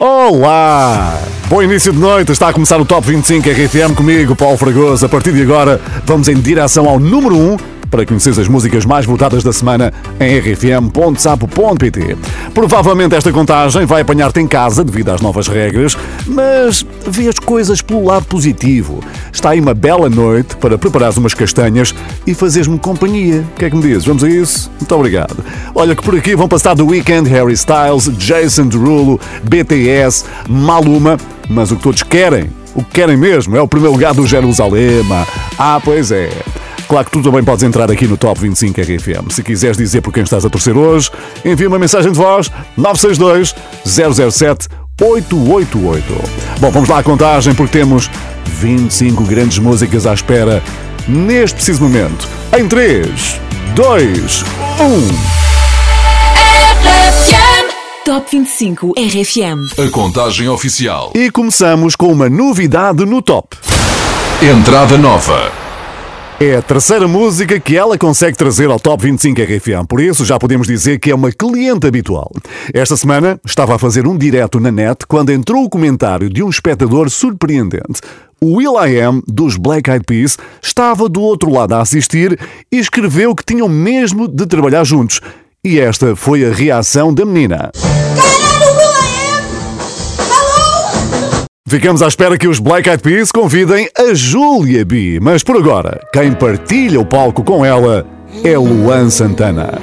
Olá! Bom início de noite, está a começar o Top 25 RFM comigo, Paulo Fragoso. A partir de agora, vamos em direção ao número 1 para conhecer as músicas mais votadas da semana em rfm.sapo.pt. Provavelmente esta contagem vai apanhar-te em casa devido às novas regras, mas vê as coisas pelo lado positivo. Está aí uma bela noite para preparares umas castanhas e fazeres-me companhia. O que é que me dizes? Vamos a isso? Muito obrigado. Olha que por aqui vão passar The Weeknd, Harry Styles, Jason Derulo, BTS, Maluma, mas o que todos querem, o que querem mesmo, é o primeiro lugar do Jerusalema. Ah, pois é. Claro que tu também podes entrar aqui no Top 25 RFM. Se quiseres dizer por quem estás a torcer hoje, envia uma mensagem de voz 962 007 888. Bom, vamos lá à contagem porque temos 25 grandes músicas à espera neste preciso momento. Em 3, 2, 1. Top 25 RFM. A contagem oficial. E começamos com uma novidade no top. Entrada nova. É a terceira música que ela consegue trazer ao Top 25 RFM, por isso já podemos dizer que é uma cliente habitual. Esta semana estava a fazer um direto na net quando entrou o comentário de um espectador surpreendente. O Will I Am, dos Black Eyed Peas, estava do outro lado a assistir e escreveu que tinham mesmo de trabalhar juntos. E esta foi a reação da menina. Ficamos à espera que os Black Eyed Peas convidem a Julia B. Mas por agora, quem partilha o palco com ela é Luan Santana.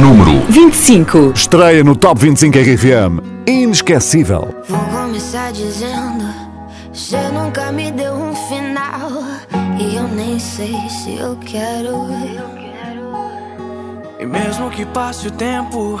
Número 25. Estreia no Top 25 RFM. Inesquecível. Vou começar dizendo: Você nunca me deu um final. E eu nem sei se eu quero. E mesmo que passe o tempo,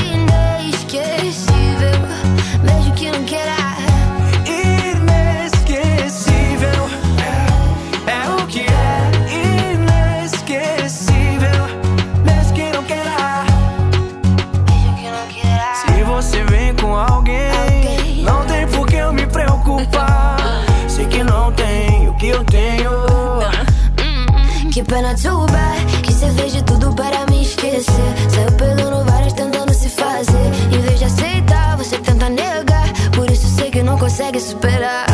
Inesquecível, mesmo que não queira. Inesquecível, é o que é. Inesquecível, mesmo que não queira. Mesmo que não queira. Se você vem com alguém, Alguém. não tem por que eu me preocupar. Sei que não tem o que eu tenho. Que pena too bad Que cê fez de tudo para me esquecer Saiu pegando sei que não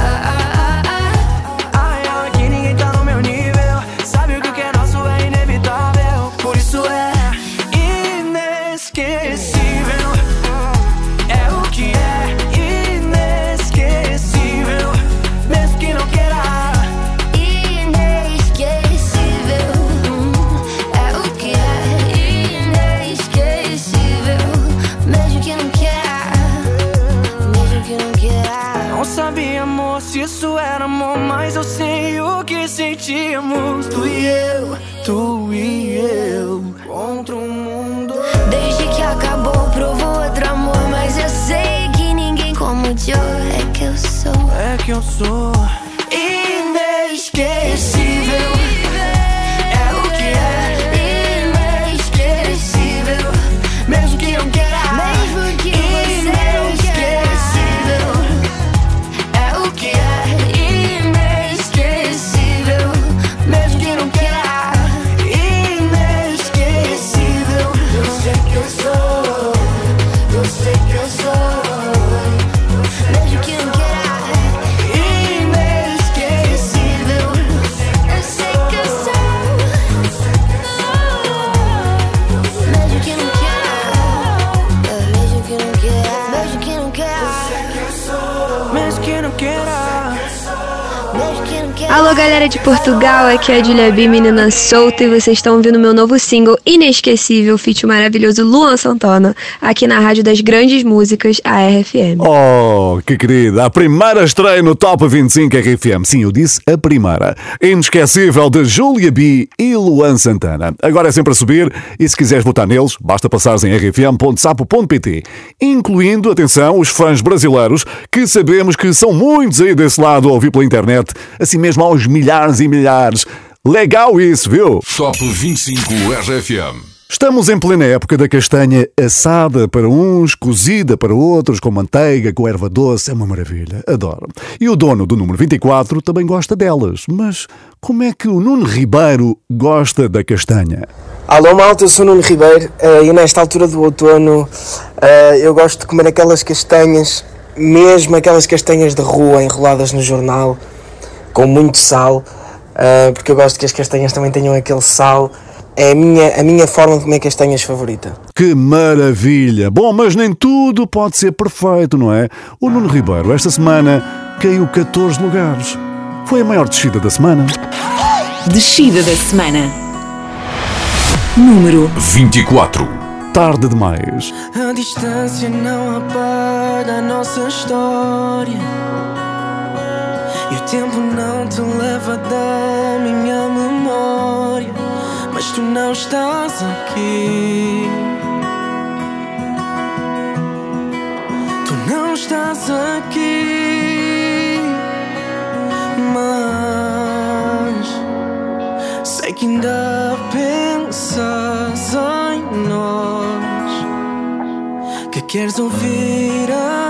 Alô, galera de Portugal, aqui é a Julia B, menina solta, e vocês estão ouvindo meu novo single inesquecível, feat maravilhoso Luan Santana, aqui na Rádio das Grandes Músicas, a RFM. Oh, que querida, a primeira estreia no Top 25 RFM. Sim, eu disse a primeira. Inesquecível de Julia B e Luan Santana. Agora é sempre a subir, e se quiseres votar neles, basta passares em rfm.sapo.pt, incluindo, atenção, os fãs brasileiros, que sabemos que são muitos aí desse lado a ouvir pela internet, assim mesmo aos milhares e milhares. Legal isso, viu? Top 25 RFM. Estamos em plena época da castanha assada para uns, cozida para outros, com manteiga, com erva doce. É uma maravilha. Adoro. E o dono do número 24 também gosta delas. Mas como é que o Nuno Ribeiro gosta da castanha? Alô malta, eu sou Nuno Ribeiro uh, e nesta altura do outono uh, eu gosto de comer aquelas castanhas, mesmo aquelas castanhas de rua enroladas no jornal, com muito sal, uh, porque eu gosto que as castanhas também tenham aquele sal é a minha, a minha forma de comer castanhas favorita. Que maravilha! Bom, mas nem tudo pode ser perfeito, não é? O Nuno Ribeiro, esta semana, caiu 14 lugares. Foi a maior descida da semana. Descida da semana. Número 24. Tarde demais. A distância não apaga a nossa história. E o tempo não te leva da minha memória mas tu não estás aqui. Tu não estás aqui, mas sei que ainda pensas em nós, que queres ouvir a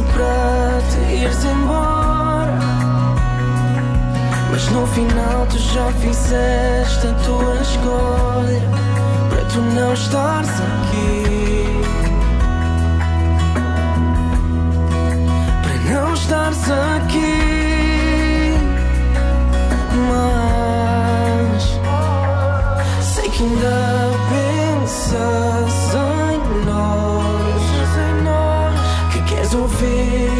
para te ires embora. Mas no final tu já fizeste a tua escolha Para tu não estares aqui Para não estares aqui Mas Sei que ainda pensas Que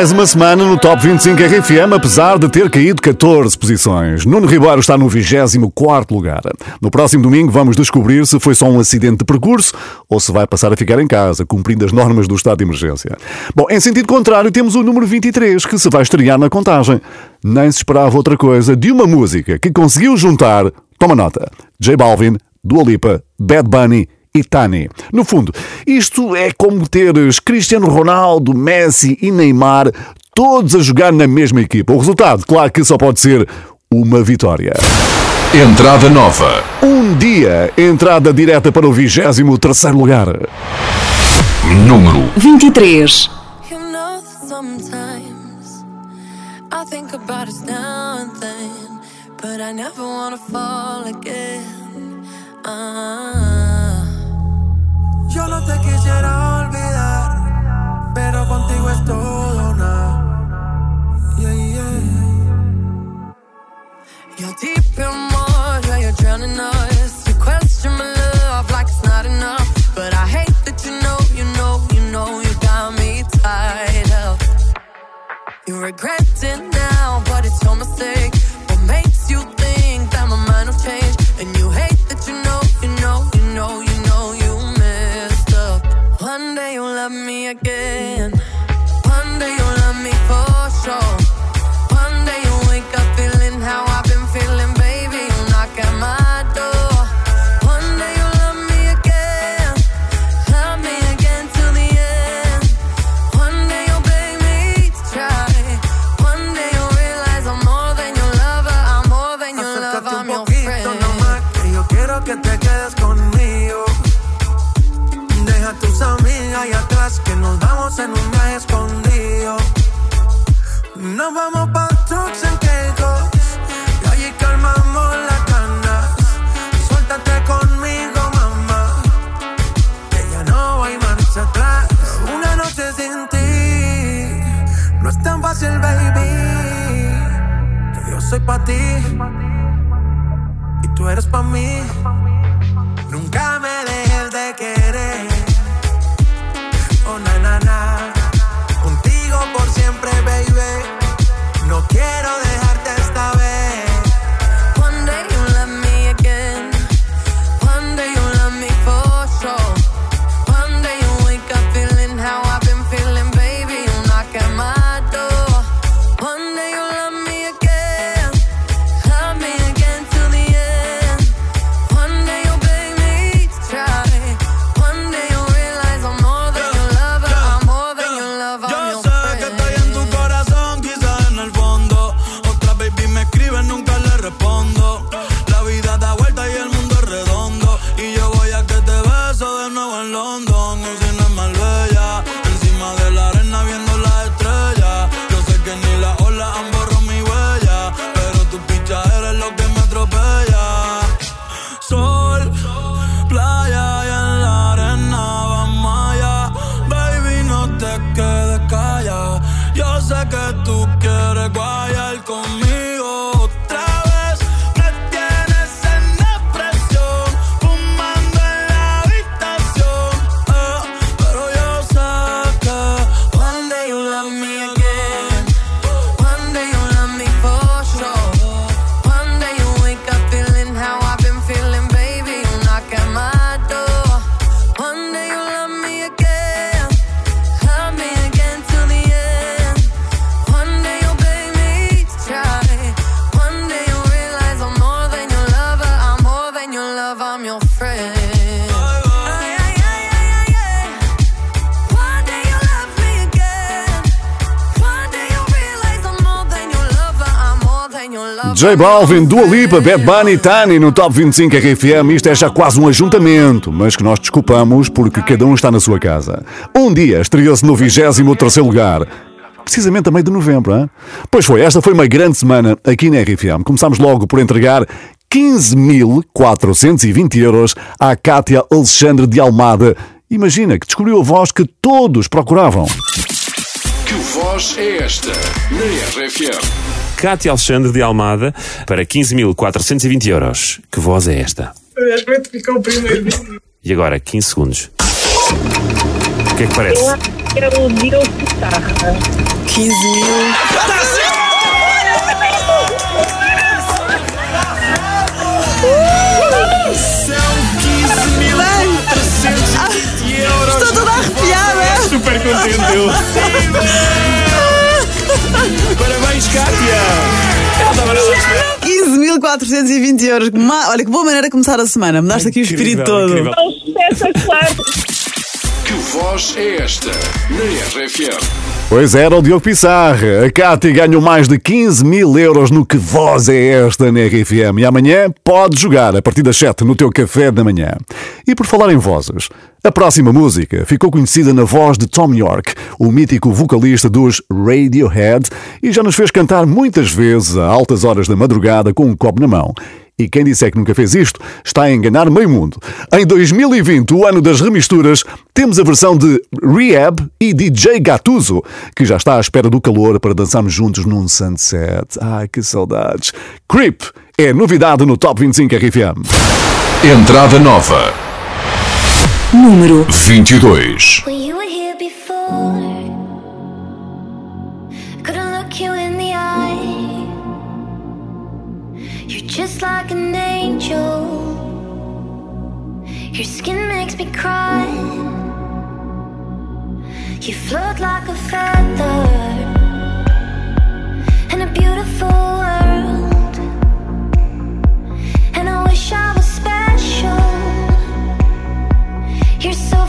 Mais uma semana no Top 25 RFM, apesar de ter caído 14 posições. Nuno Ribeiro está no 24 lugar. No próximo domingo vamos descobrir se foi só um acidente de percurso ou se vai passar a ficar em casa, cumprindo as normas do estado de emergência. Bom, em sentido contrário, temos o número 23, que se vai estrear na contagem. Nem se esperava outra coisa de uma música que conseguiu juntar, toma nota, J Balvin, Dua Lipa, Bad Bunny e Tani. No fundo, isto é como teres Cristiano Ronaldo, Messi e Neymar todos a jogar na mesma equipa. O resultado, claro que só pode ser uma vitória. Entrada nova. Um dia, entrada direta para o 23 lugar. Número 23. You know sometimes I think about us now and then, but I never wanna fall again. Ah. Yo no te quisiera olvidar, pero contigo es todo nada. Yeah, yeah. You're deep in water, you're drowning us. You question my love like it's not enough. But I hate that you know, you know, you know, you got me tied up. You regret que nos vamos en un viaje escondido. Nos vamos pa' trucks en Caicos, y allí calmamos las ganas. Suéltate conmigo, mamá, que ya no hay marcha atrás. Una noche sin ti, no es tan fácil, baby. Que yo soy pa' ti y tú eres pa' mí. Baby. No quiero J Balvin, Dua Lipa, Bad Bunny, Tani no Top 25 RFM. Isto é já quase um ajuntamento, mas que nós desculpamos porque cada um está na sua casa. Um dia estreou-se no 23 lugar. Precisamente a meio de novembro, hein? Pois foi, esta foi uma grande semana aqui na RFM. Começámos logo por entregar 15.420 euros à Cátia Alexandre de Almada. Imagina que descobriu a voz que todos procuravam. Que voz é esta? Na RFM. Cátia Alexandre de Almada para 15.420 euros. Que voz é esta? Acho que vai ficar o primeiro vídeo. E agora, 15 segundos. O que é que parece? Eu acho que é o Diogo Guitarra. 15 mil. Estou toda arrepiada. Super contente eu. Parabéns, Cátia! Eu não estava nada a esperar. 15.420 euros. Ma- Olha que boa maneira de começar a semana. Mudaste aqui o espírito todo. incrível. Que voz é esta? Na RFM. Pois era o Diogo Pissarra. A Cátia ganhou mais de 15 mil euros no Que Voz é Esta na RFM. E amanhã pode jogar a partir das 7 no teu café da manhã. E por falar em vozes, a próxima música ficou conhecida na voz de Tom York, o mítico vocalista dos Radiohead, e já nos fez cantar muitas vezes a altas horas da madrugada com um copo na mão. E quem disser que nunca fez isto está a enganar meio mundo. Em 2020, o ano das remisturas, temos a versão de Rehab e DJ Gatuso, que já está à espera do calor para dançarmos juntos num sunset. Ai, que saudades. Creep é novidade no Top 25 RFM. Entrada nova. Número 22. When just like an angel. Your skin makes me cry. You float like a feather in a beautiful world. And I wish I was special. You're so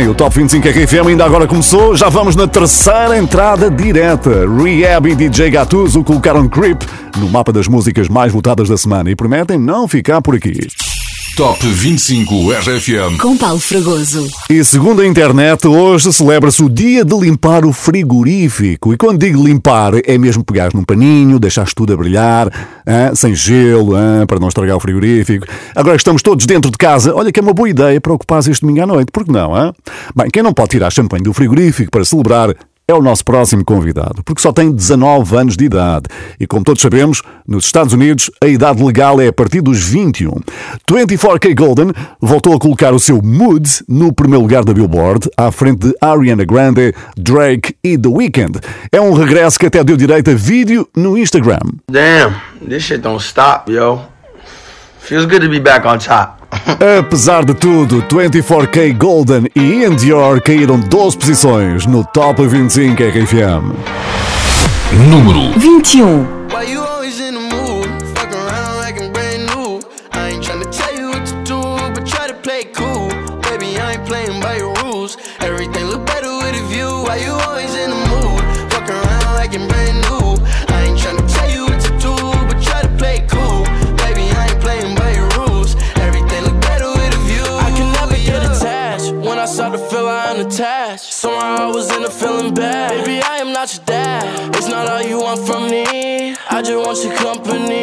Bem, o Top 25 RFM ainda agora começou. Já vamos na terceira entrada direta. Rehab e DJ Gatuso colocaram Creep no mapa das músicas mais votadas da semana e prometem não ficar por aqui. Top 25 RFM. com Paulo Fragoso. E segundo a internet, hoje celebra-se o dia de limpar o frigorífico. E quando digo limpar, é mesmo pegar num paninho, deixar tudo a brilhar, hã, sem gelo, hã, para não estragar o frigorífico. Agora que estamos todos dentro de casa, olha que é uma boa ideia para ocupar este domingo à noite, por que não? Hã? Bem, quem não pode tirar champanhe do frigorífico para celebrar é o nosso próximo convidado, porque só tem 19 anos de idade. E como todos sabemos, nos Estados Unidos a idade legal é a partir dos 21. 24K Golden voltou a colocar o seu Mood no primeiro lugar da Billboard, à frente de Ariana Grande, Drake e The Weeknd. É um regresso que até deu direito a vídeo no Instagram. Damn, this shit don't stop, yo. Feels good to be back on top. Apesar de tudo, 24K Golden e Ian Dior caíram 12 posições no Top 25 RFM. Número 21. I just want your company.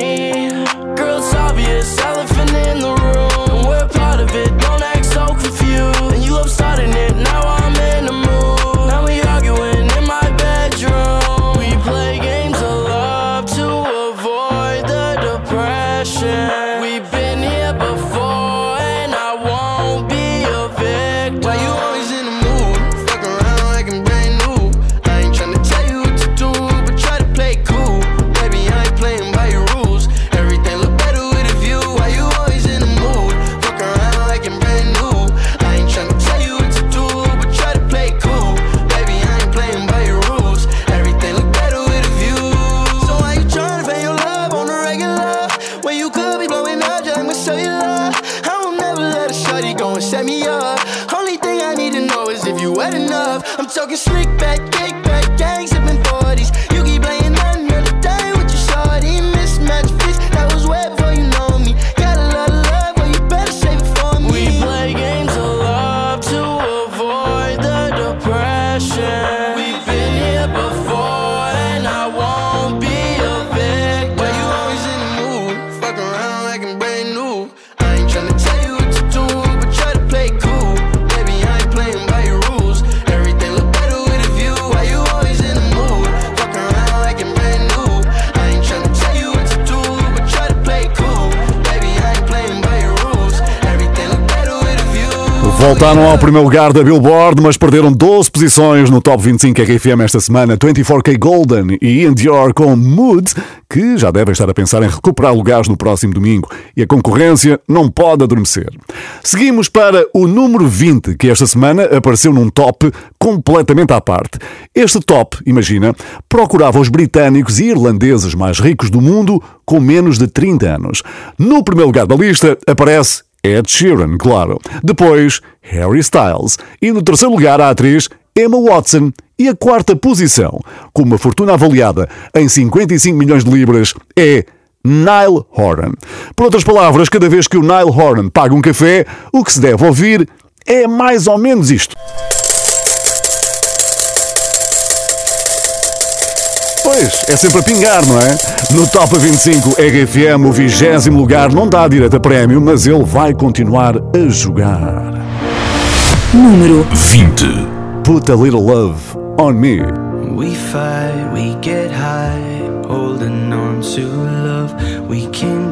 Voltaram ao primeiro lugar da Billboard, mas perderam 12 posições no Top 25 RFM esta semana. 24K Golden e Ian Dior com Mood, que já devem estar a pensar em recuperar lugares no próximo domingo. E a concorrência não pode adormecer. Seguimos para o número 20, que esta semana apareceu num top completamente à parte. Este top, imagina, procurava os britânicos e irlandeses mais ricos do mundo com menos de 30 anos. No primeiro lugar da lista aparece Ed Sheeran, claro. Depois, Harry Styles. E no terceiro lugar, a atriz Emma Watson. E a quarta posição, com uma fortuna avaliada em 55 milhões de libras, é Nile Horan. Por outras palavras, cada vez que o Nile Horan paga um café, o que se deve ouvir é mais ou menos isto. Pois, é sempre a pingar, não é? No Top 25 RFM, o vigésimo lugar não dá direito a prémio, mas ele vai continuar a jogar. Número 20. Put a Little Love on Me. We fight, we get high, holding on to love. We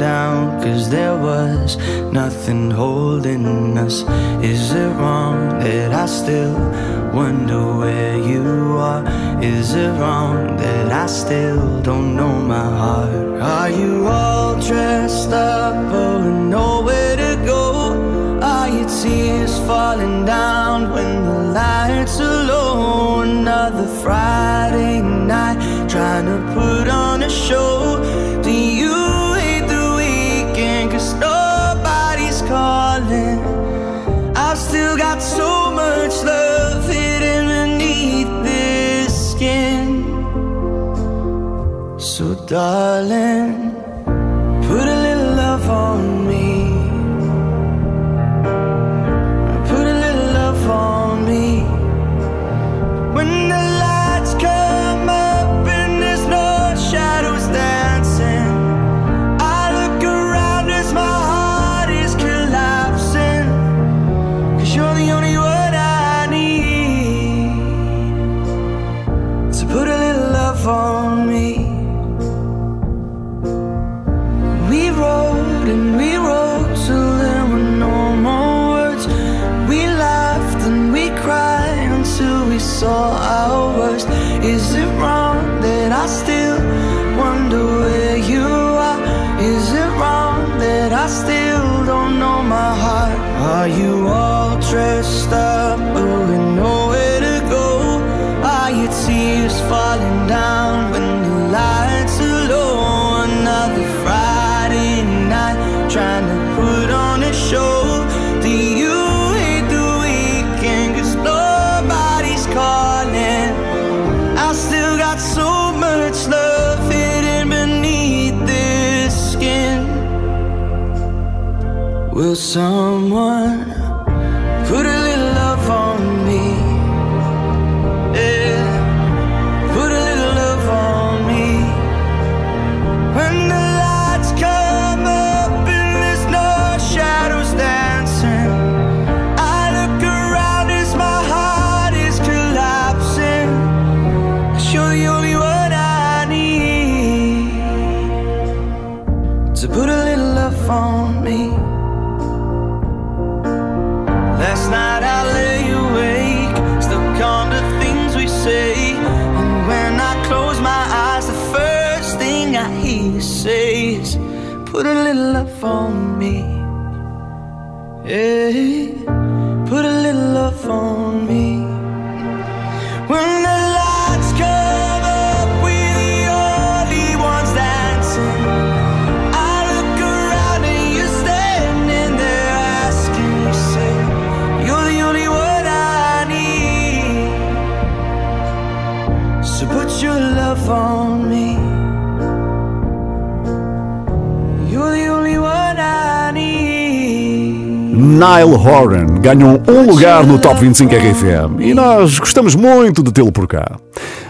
down cause there was nothing holding us. Is it wrong that I still wonder where you are? Is it wrong that I still don't know my heart? Are you all dressed up, with nowhere to go? Are your tears falling down when the lights are low? Another Friday night trying to put on a show. Darling, I still don't know my heart? Are you all dressed up but with nowhere to go? Are your tears falling down Will someone Nile Horan ganham um lugar no Top 25 RFM e nós gostamos muito de tê-lo por cá.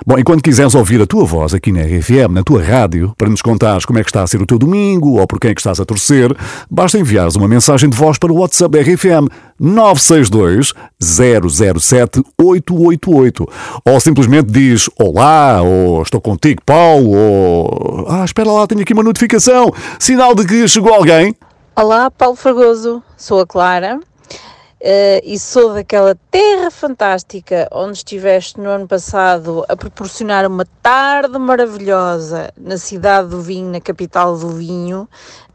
Bom, e quando quiseres ouvir a tua voz aqui na RFM, na tua rádio, para nos contares como é que está a ser o teu domingo ou por quem é que estás a torcer, basta enviares uma mensagem de voz para o WhatsApp da RFM 962 007 888 ou simplesmente diz Olá, ou Estou contigo, Paulo, ou Ah, espera lá, tenho aqui uma notificação, sinal de que chegou alguém. Olá, Paulo Fragoso, sou a Clara eh, e sou daquela terra fantástica onde estiveste no ano passado a proporcionar uma tarde maravilhosa na cidade do vinho, na capital do vinho,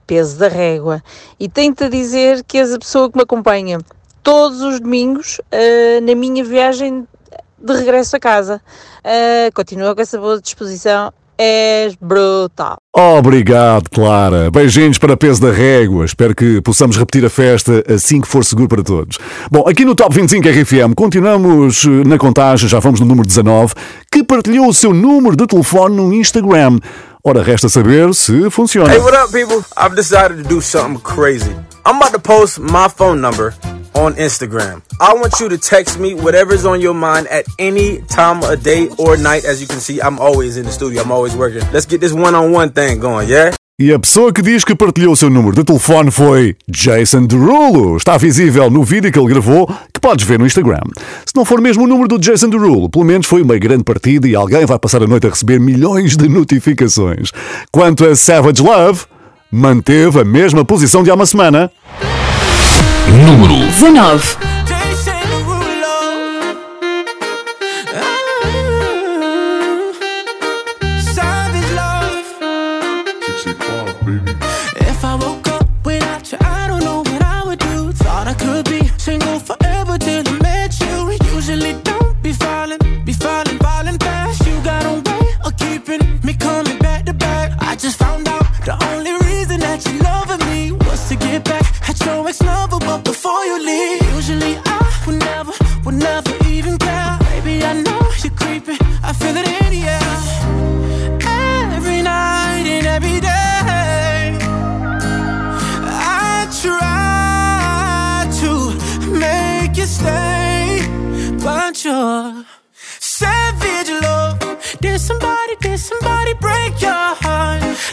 peso da régua. E tenho-te a dizer que és a pessoa que me acompanha todos os domingos eh, na minha viagem de regresso a casa. Eh, continua com essa boa disposição, és brutal. Obrigado, Clara. Beijinhos para peso da régua. Espero que possamos repetir a festa assim que for seguro para todos. Bom, aqui no Top 25 RFM continuamos eh, na contagem, já vamos no número 19, que partilhou o seu número de telefone no Instagram. Ora, resta saber se funciona. Hey, what up, people? I've decided to do something crazy. I'm about to post my phone number on Instagram. I want you to text me whatever's on your mind at any time of day or night. As you can see, I'm always in the studio. I'm always working. Let's get this one-on-one thing going, yeah? E a pessoa que diz que partilhou o seu número de telefone foi Jason Derulo. Está visível no vídeo que ele gravou, que podes ver no Instagram. Se não for mesmo o número do Jason Derulo, pelo menos foi uma grande partida e alguém vai passar a noite a receber milhões de notificações. Quanto a Savage Love, manteve a mesma posição de há uma semana. Número 19. Before you leave, usually I would never, would never even care. Baby, I know you're creeping. I feel it in the air. Every night and every day. I try to make you stay, but you're savage love. Did somebody, did somebody?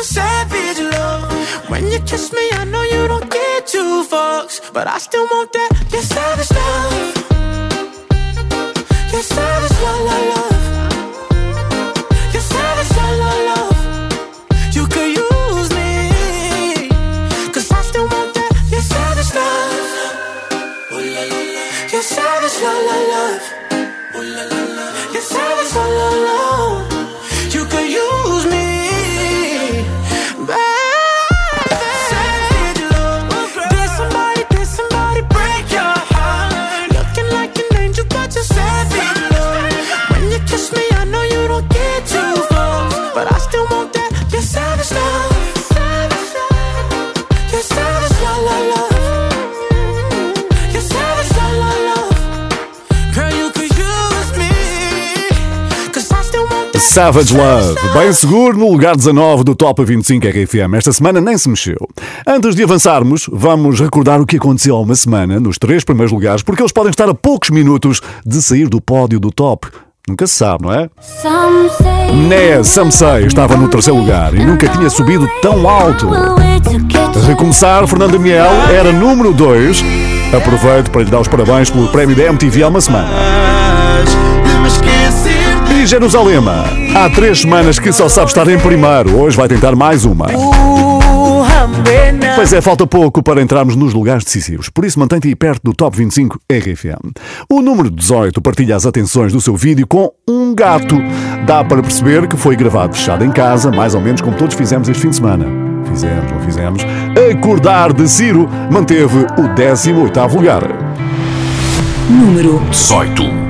Angel, savage love. When you kiss me, I know you don't get two fucks, but I still want that. Your savage love. Your savage love, Savage Love, bem seguro no lugar 19 do Top 25 RFM. Esta semana nem se mexeu. Antes de avançarmos, vamos recordar o que aconteceu há uma semana nos três primeiros lugares, porque eles podem estar a poucos minutos de sair do pódio do top. Nunca se sabe, não é? Né, Samsei estava no terceiro lugar e nunca tinha subido tão alto. Recomeçar, Fernanda Miel era número 2. Aproveito para lhe dar os parabéns pelo prémio da MTV há uma semana. E Jerusalema, há três semanas que só sabe estar em primeiro. Hoje vai tentar mais uma. Pois é, falta pouco para entrarmos nos lugares decisivos, por isso mantém-te aí perto do Top 25 RFM. O número 18 partilha as atenções do seu vídeo com um gato. Dá para perceber que foi gravado fechado em casa, mais ou menos como todos fizemos este fim de semana. Fizemos, não fizemos. Acordar de Ciro manteve o 18º lugar. Número 18.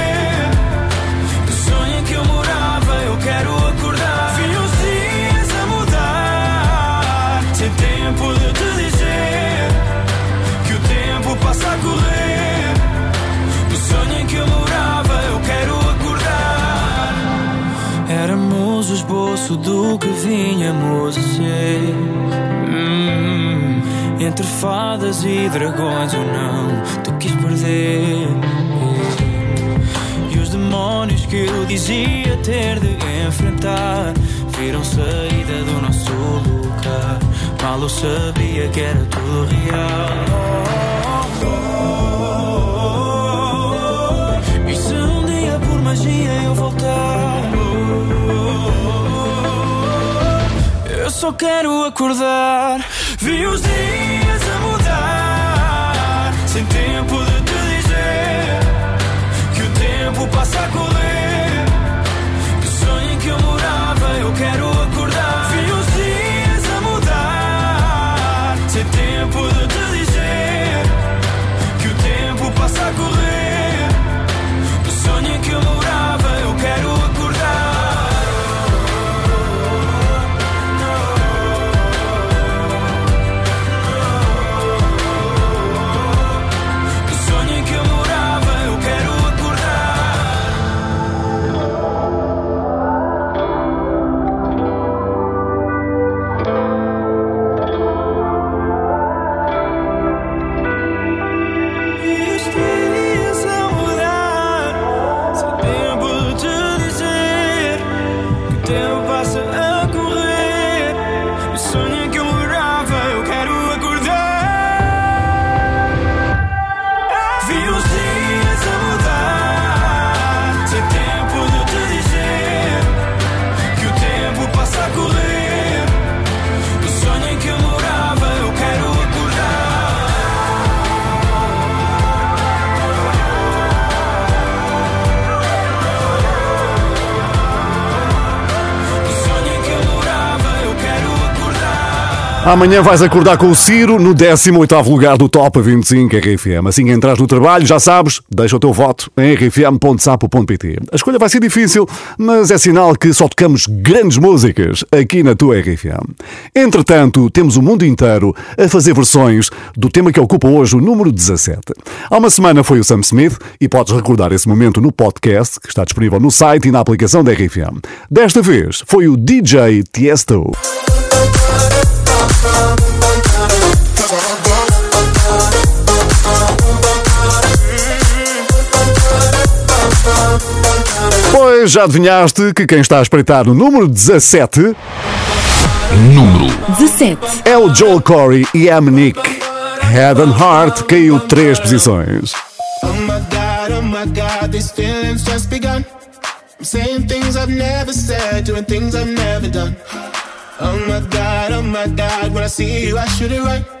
entre fadas e dragões, eu não te quis perder. E os demónios que eu dizia ter de enfrentar viram saída do nosso lugar. Mal eu sabia que era tudo real. E se um dia por magia eu voltar? Eu só quero acordar. Vi os dias. Sem tempo de te dizer que o tempo passa a Amanhã vais acordar com o Ciro no 18º lugar do Top 25 RFM. Assim que entras no trabalho, já sabes, deixa o teu voto em rfm.sapo.pt. A escolha vai ser difícil, mas é sinal que só tocamos grandes músicas aqui na tua RFM. Entretanto, temos o mundo inteiro a fazer versões do tema que ocupa hoje o número 17. Há uma semana foi o Sam Smith e podes recordar esse momento no podcast que está disponível no site e na aplicação da RFM. Desta vez foi o DJ Tiesto. Pois já adivinhaste que quem está a espreitar no número 17 Número 17. é o Joel Corey e a Nick. Head and Heart caiu três posições. Oh my god, oh my god, these feelings just begun. I'm saying things I've never said, doing things I've never done. Oh my god, oh my god, when I see you, I shoot it right.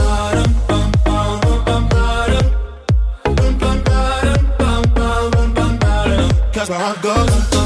that's where I go.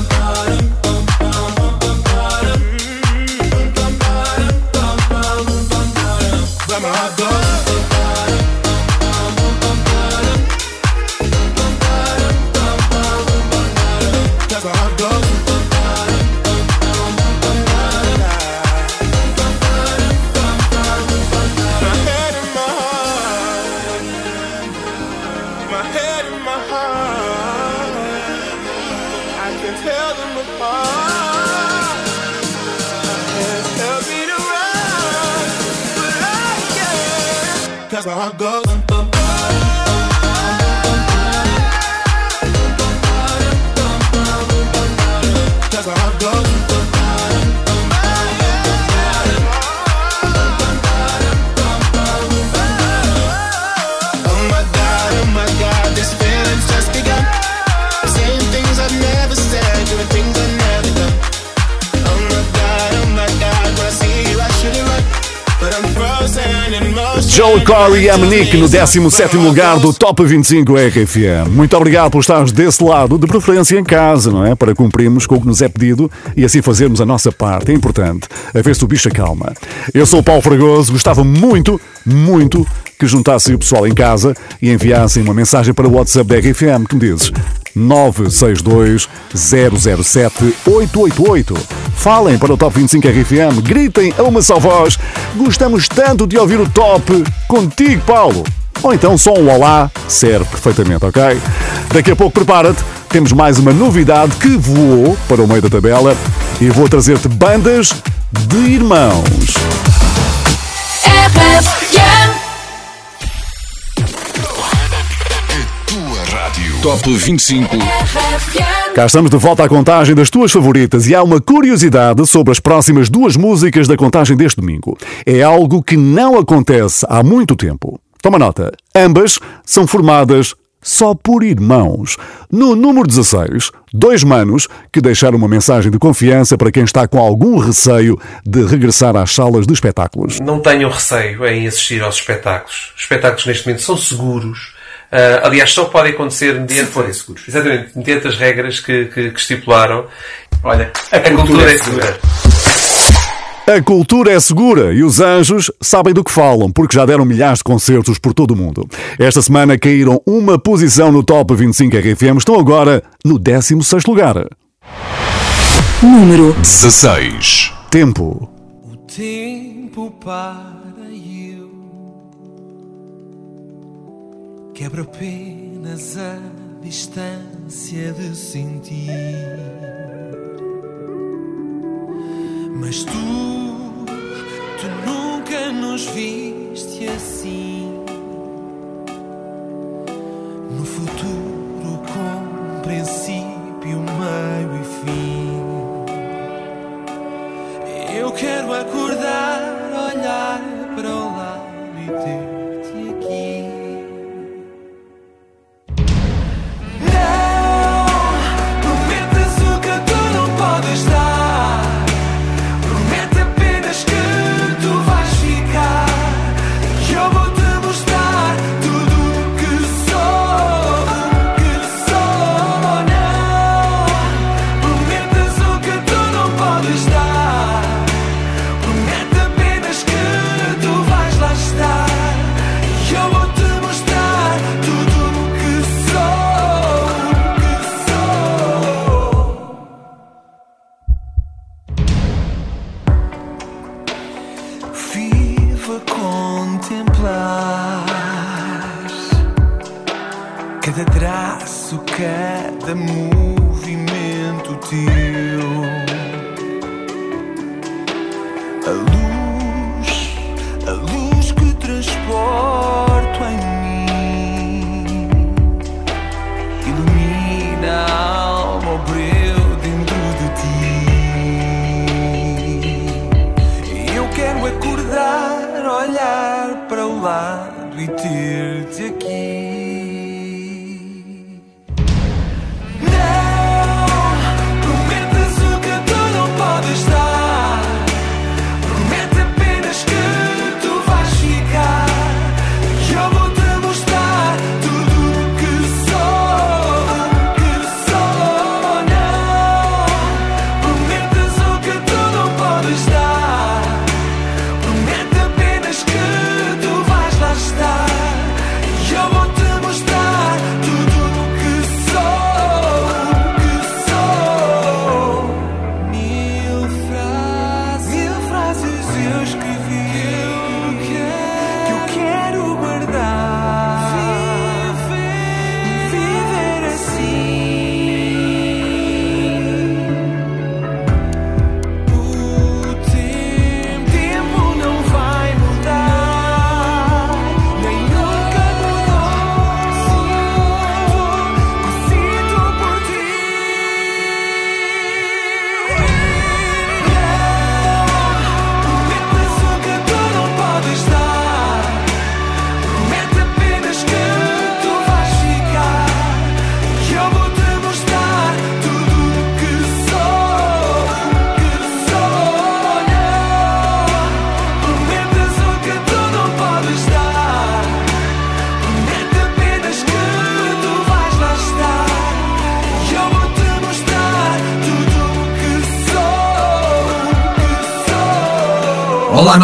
Cause where I go Joe Corey e Amonique no 17 lugar do Top 25 RFM. Muito obrigado por estares desse lado, de preferência em casa, não é? Para cumprirmos com o que nos é pedido e assim fazermos a nossa parte. É importante. A ver se o bicho acalma. Eu sou o Paulo Fragoso, gostava muito, muito que juntassem o pessoal em casa e enviassem uma mensagem para o WhatsApp da RFM que me dizes 962 007 888. Falem para o Top 25 RFM, gritem a uma só voz. Gostamos tanto de ouvir o Top contigo, Paulo. Ou então só um olá serve perfeitamente, ok? Daqui a pouco prepara-te, temos mais uma novidade que voou para o meio da tabela e vou trazer-te bandas de irmãos. Top 25. Cá estamos de volta à contagem das tuas favoritas e há uma curiosidade sobre as próximas duas músicas da contagem deste domingo. É algo que não acontece há muito tempo. Toma nota, ambas são formadas só por irmãos. No número 16, dois manos que deixaram uma mensagem de confiança para quem está com algum receio de regressar às salas de espetáculos. Não tenham receio em assistir aos espetáculos. Os espetáculos neste momento são seguros. Ah, aliás, só podem acontecer mediante. Se forem seguros. Exatamente, mediante as regras que, que, que estipularam. Olha, a, cultura, é segura. A cultura é segura e os anjos sabem do que falam, porque já deram milhares de concertos por todo o mundo. Esta semana caíram uma posição no Top 25 RFM, estão agora no 16 lugar. Número 16. Tempo. tempo para quebra apenas a distância de sentir. Mas tu, tu nunca nos viste assim. No futuro com princípio, meio e fim. Eu quero acordar, olhar para o lado e ter-te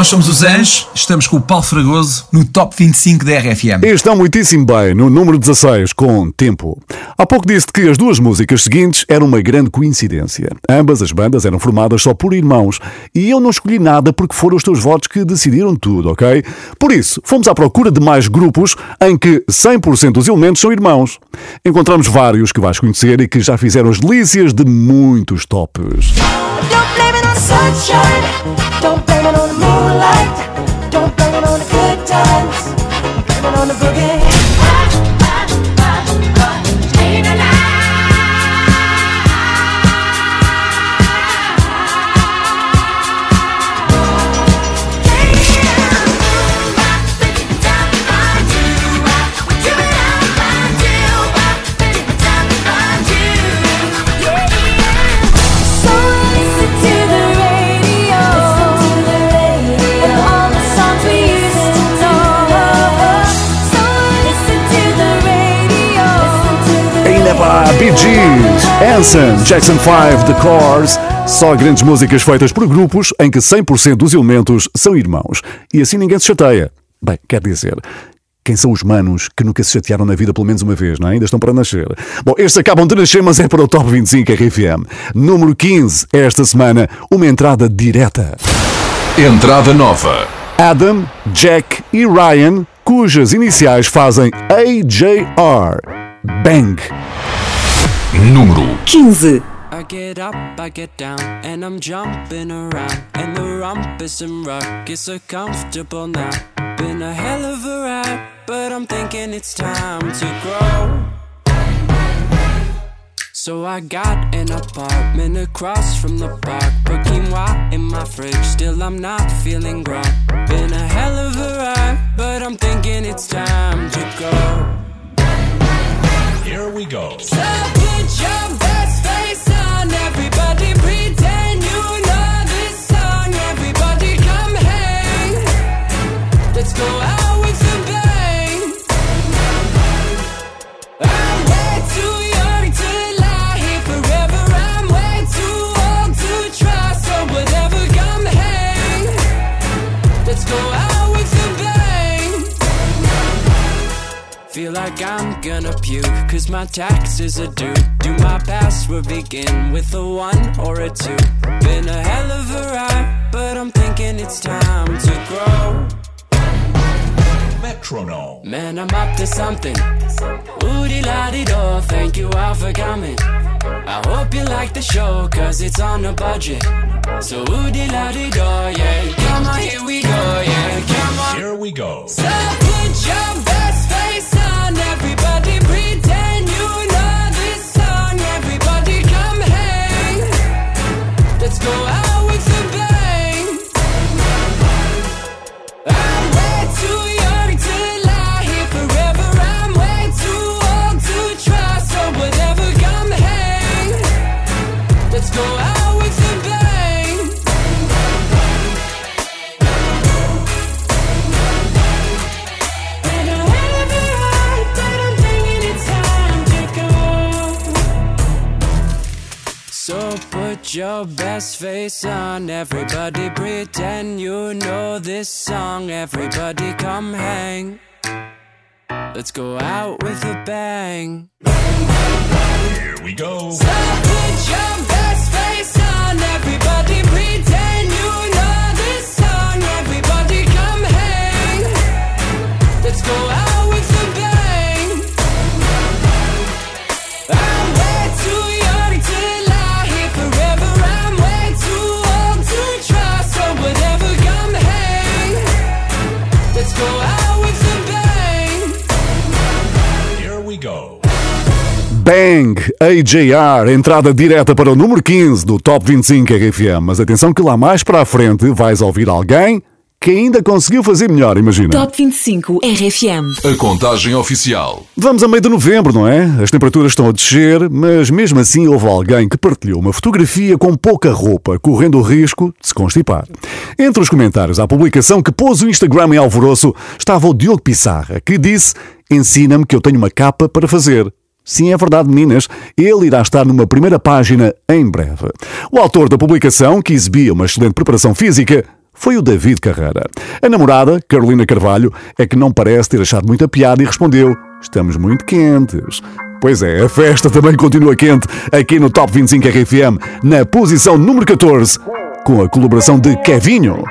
nós somos os Anjos, estamos com o Paulo Fragoso no Top 25 da RFM. Estão muitíssimo bem no número 16 com Tempo. Há pouco disse que as duas músicas seguintes eram uma grande coincidência. Ambas as bandas eram formadas só por irmãos e eu não escolhi nada porque foram os teus votos que decidiram tudo, ok? Por isso, fomos à procura de mais grupos em que 100% dos elementos são irmãos. Encontramos vários que vais conhecer e que já fizeram as delícias de muitos tops. Don't blame it on the sunshine. Don't blame it on times. Blame on the boogie. Gees, Anson, Jackson 5, The Cars. Só grandes músicas feitas por grupos em que 100% dos elementos são irmãos. E assim ninguém se chateia. Bem, quer dizer, quem são os manos que nunca se chatearam na vida pelo menos uma vez, não é? Ainda estão para nascer. Bom, estes acabam de nascer, mas é para o Top 25 RFM. Número 15, esta semana, uma entrada direta. Entrada nova. Adam, Jack e Ryan, cujas iniciais fazem AJR. Bang. Número 15. I get up, I get down, and I'm jumping around. And the rumpus and comfortable now. Been a hell of a ride, but I'm thinking it's time to grow. So I got an apartment across from the park. Put quinoa in my fridge, still I'm not feeling. Been a hell of a ride, but I'm thinking it's time to go. Here we go. So taxes are due. Do my password begin with a one or a two? Been a hell of a ride, but I'm thinking it's time to grow. Metronome. Man, I'm up to something. Woody la di do, thank you all for coming. I hope you like the show, cause it's on a budget. So woody la di do, yeah. Come on, here we go, yeah. Come on. Here we go. So put your put your best face on, everybody pretend you know this song. Everybody come hang. Let's go out with a bang. Here we go. So put your best face on, everybody pretend Bang! AJR, entrada direta para o número 15 do Top 25 RFM. Mas atenção que lá mais para a frente vais ouvir alguém que ainda conseguiu fazer melhor, imagina. Top 25 RFM. A contagem oficial. Vamos a meio de novembro, não é? As temperaturas estão a descer, mas mesmo assim houve alguém que partilhou uma fotografia com pouca roupa, correndo o risco de se constipar. Entre os comentários à publicação que pôs o Instagram em alvoroço estava o Diogo Pissarra, que disse: Ensina-me que eu tenho uma capa para fazer. Sim, é verdade, meninas. Ele irá estar numa primeira página em breve. O autor da publicação, que exibia uma excelente preparação física, foi o David Carreira. A namorada, Carolina Carvalho, é que não parece ter achado muita piada e respondeu: Estamos muito quentes. Pois é, a festa também continua quente aqui no Top 25 RFM, na posição número 14, com a colaboração de Kevinho.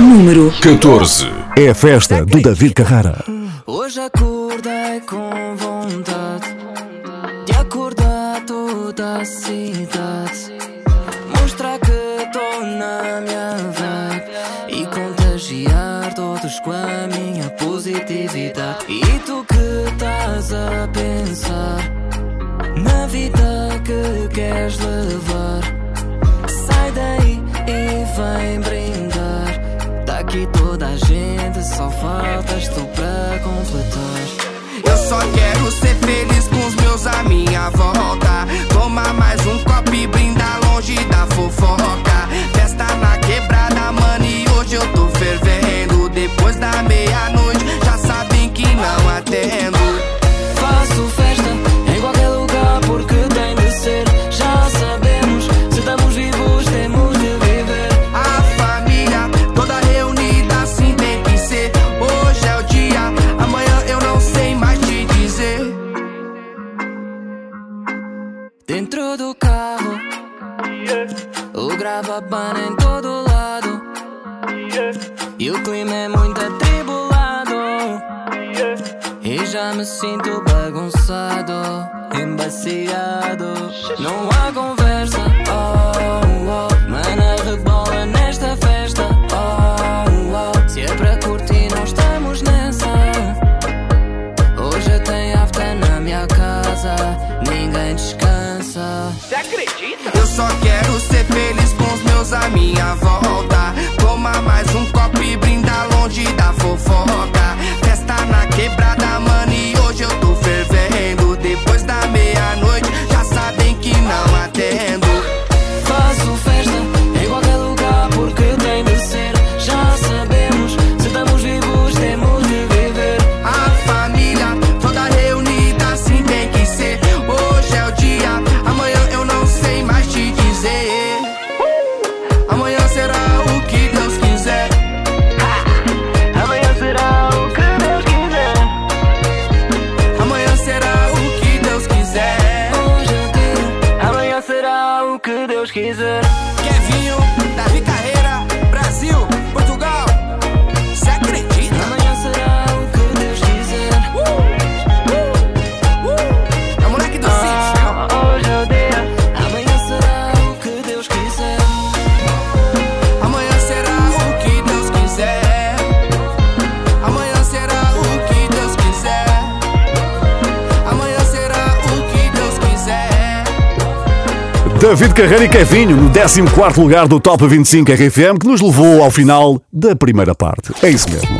Número 14. É a festa do David Carreira. Hoje acordei com vontade de acordar toda a cidade. Mostrar que estou na minha vibe e contagiar todos com a minha positividade. E tu que estás a pensar na vida que queres levar, sai daí e vem brindar. Aqui toda a gente, só faltas tu para completar. Eu só quero ser feliz com os meus à minha volta. Tomar mais um copo e brindar longe da fofoca. Festa na quebrada, mano, e hoje eu tô fervendo. Depois da meia-noite, já sabem que não atendo. À minha volta. Tomar mais um copo e brindar longe da fofoca. David Carreira e Kevinho no 14 lugar do Top 25 RFM que nos levou ao final da primeira parte. É isso mesmo.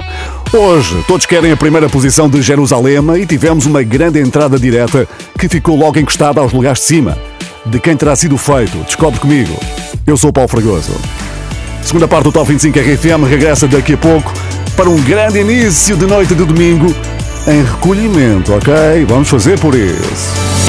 Hoje, todos querem a primeira posição de Jerusalema e tivemos uma grande entrada direta que ficou logo encostada aos lugares de cima. De quem terá sido feito? Descobre comigo. Eu sou o Paulo Fragoso. Segunda parte do Top 25 RFM regressa daqui a pouco para um grande início de noite de domingo em recolhimento, ok? Vamos fazer por isso.